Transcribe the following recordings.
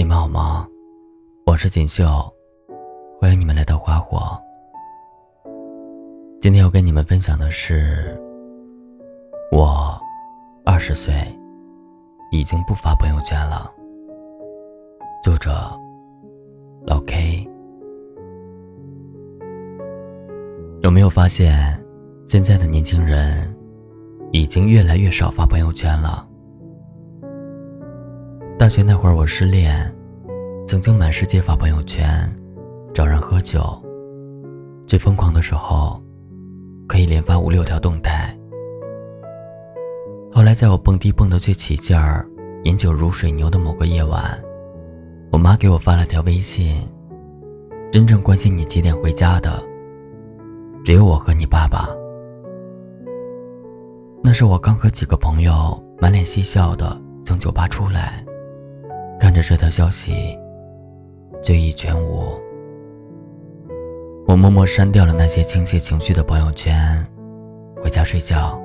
你们好吗？我是锦绣，欢迎你们来到花火。今天要跟你们分享的是，我二十岁，已经不发朋友圈了。作者老 K。有没有发现，现在的年轻人已经越来越少发朋友圈了？大学那会儿，我失恋，曾经满世界发朋友圈，找人喝酒。最疯狂的时候，可以连发五六条动态。后来，在我蹦迪蹦得最起劲儿、饮酒如水牛的某个夜晚，我妈给我发了条微信：“真正关心你几点回家的。”只有我和你爸爸。那是我刚和几个朋友满脸嬉笑的从酒吧出来，看着这条消息，醉意全无。我默默删掉了那些倾泻情绪的朋友圈，回家睡觉。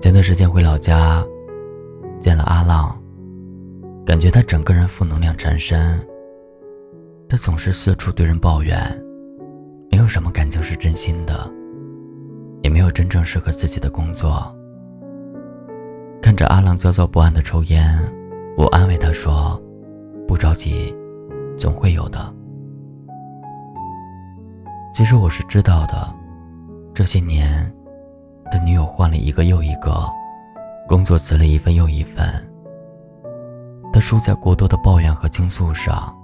前段时间回老家，见了阿浪，感觉他整个人负能量缠身。他总是四处对人抱怨，没有什么感情是真心的，也没有真正适合自己的工作。看着阿浪焦躁不安的抽烟，我安慰他说：“不着急，总会有的。”其实我是知道的，这些年，他女友换了一个又一个，工作辞了一份又一份，他输在过多的抱怨和倾诉上。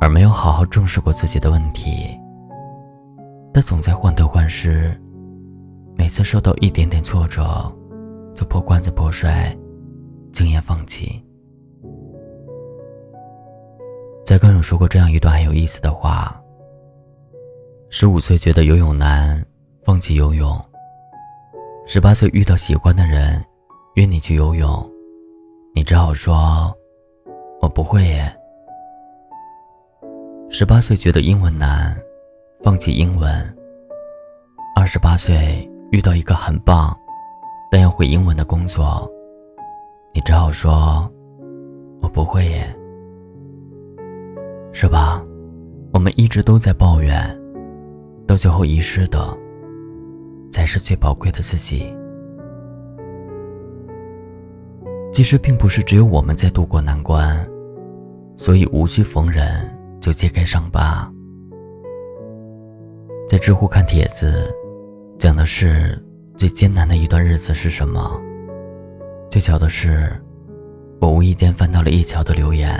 而没有好好正视过自己的问题，他总在患得患失，每次受到一点点挫折，就破罐子破摔，轻言放弃。在刚有说过这样一段很有意思的话：十五岁觉得游泳难，放弃游泳；十八岁遇到喜欢的人，约你去游泳，你只好说：“我不会耶。”十八岁觉得英文难，放弃英文。二十八岁遇到一个很棒，但要会英文的工作，你只好说：“我不会耶。”是吧？我们一直都在抱怨，到最后遗失的，才是最宝贵的自己。其实并不是只有我们在度过难关，所以无需逢人。就揭开伤疤。在知乎看帖子，讲的是最艰难的一段日子是什么？最巧的是，我无意间翻到了叶乔的留言，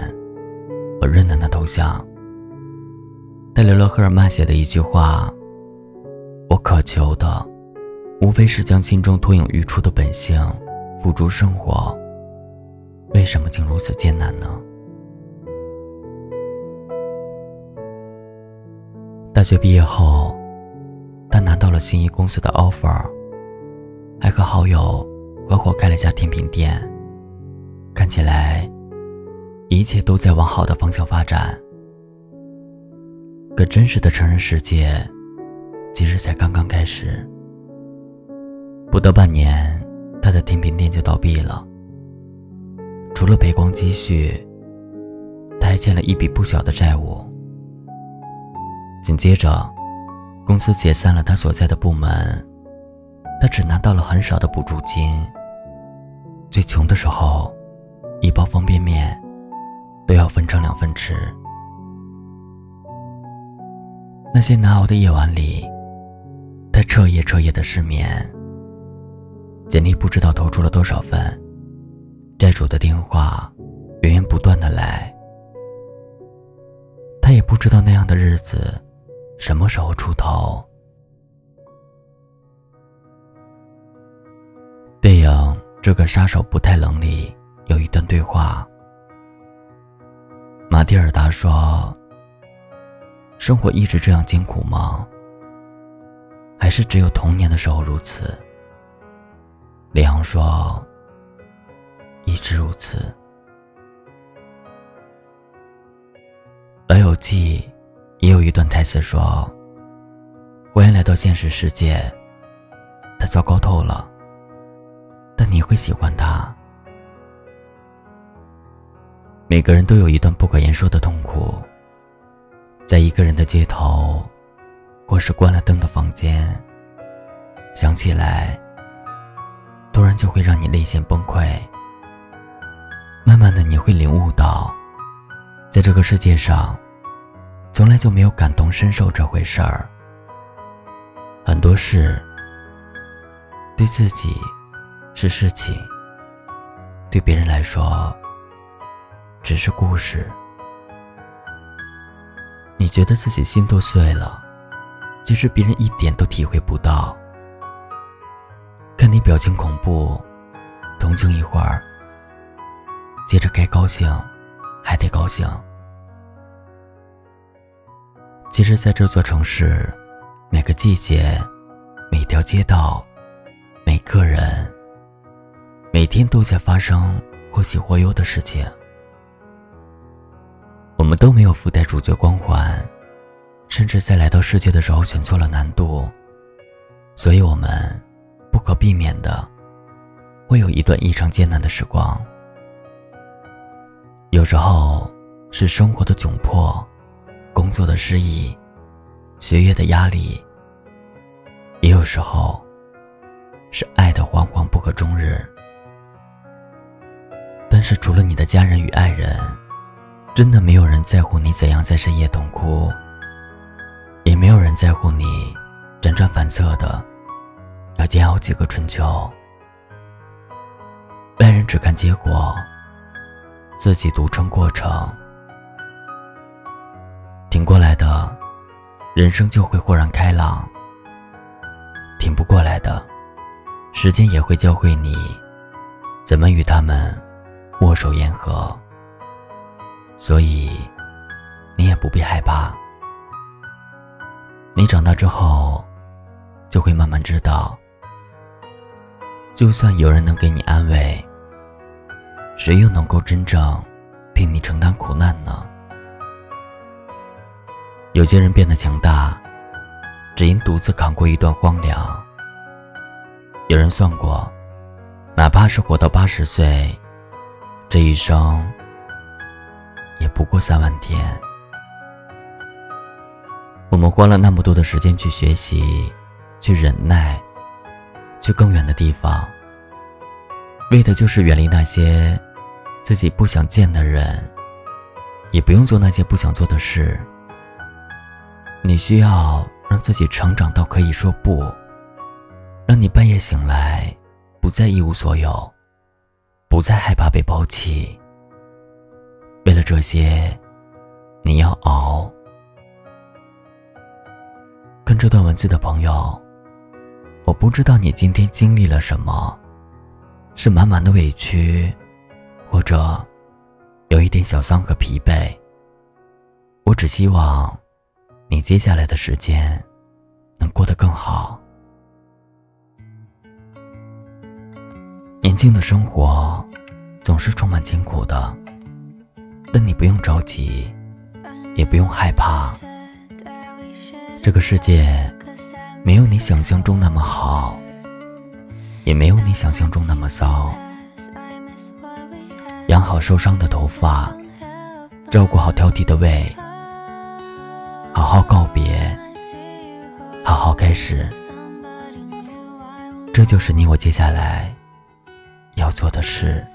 我认得那头像。他留了赫尔曼写的一句话：“我渴求的，无非是将心中脱颖而出的本性付诸生活。为什么竟如此艰难呢？”大学毕业后，他拿到了心仪公司的 offer，还和好友合伙开了家甜品店。看起来，一切都在往好的方向发展。可真实的成人世界，其实才刚刚开始。不到半年，他的甜品店就倒闭了。除了赔光积蓄，他还欠了一笔不小的债务。紧接着，公司解散了他所在的部门，他只拿到了很少的补助金。最穷的时候，一包方便面都要分成两份吃。那些难熬的夜晚里，他彻夜彻夜的失眠，简历不知道投出了多少份，债主的电话源源不断的来，他也不知道那样的日子。什么时候出头？这个杀手不太冷》里有一段对话，马蒂尔达说：“生活一直这样艰苦吗？还是只有童年的时候如此？”李昂说：“一直如此。”老友记。也有一段台词说：“欢迎来到现实世界。”他糟糕透了，你会喜欢他，每个人都有一段不可言说的痛苦，在一个人的街头，或是关了灯的房间，想起来，突然就会让你泪腺崩溃。慢慢的，你会领悟到，在这个世界上，从来就没有感同身受这回事儿。很多事，对自己是事情，对别人来说。只是故事，你觉得自己心都碎了，其实别人一点都体会不到。看你表情恐怖，同情一会儿，接着该高兴，还得高兴。其实，在这座城市，每个季节，每条街道，每个人，每天都在发生或喜或忧的事情。我们都没有附带主角光环，甚至在来到世界的时候选错了难度，所以我们不可避免的会有一段异常艰难的时光。有时候是生活的窘迫，工作的失意，学业的压力；也有时候是爱的惶惶不可终日。但是除了你的家人与爱人。真的没有人在乎你怎样在深夜痛哭，也没有人在乎你辗转反侧的要煎熬几个春秋。外人只看结果，自己独撑过程。挺过来的，人生就会豁然开朗；挺不过来的，时间也会教会你怎么与他们握手言和。所以，你也不必害怕。你长大之后，就会慢慢知道，就算有人能给你安慰，谁又能够真正替你承担苦难呢？有些人变得强大，只因独自扛过一段荒凉。有人算过，哪怕是活到八十岁，这一生。也不过三万天。我们花了那么多的时间去学习，去忍耐，去更远的地方，为的就是远离那些自己不想见的人，也不用做那些不想做的事。你需要让自己成长到可以说不，让你半夜醒来不再一无所有，不再害怕被抛弃。为了这些，你要熬。跟这段文字的朋友，我不知道你今天经历了什么，是满满的委屈，或者有一点小伤和疲惫。我只希望你接下来的时间能过得更好。年轻的生活总是充满艰苦的。但你不用着急，也不用害怕。这个世界没有你想象中那么好，也没有你想象中那么骚。养好受伤的头发，照顾好挑剔的胃，好好告别，好好开始。这就是你我接下来要做的事。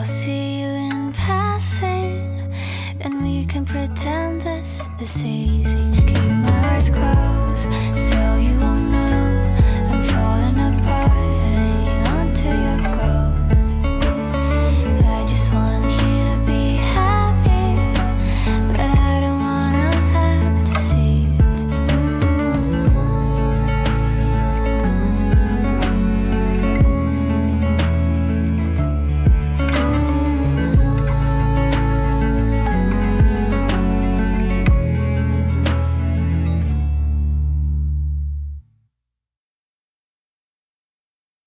I'll see you in passing, and we can pretend this is easy.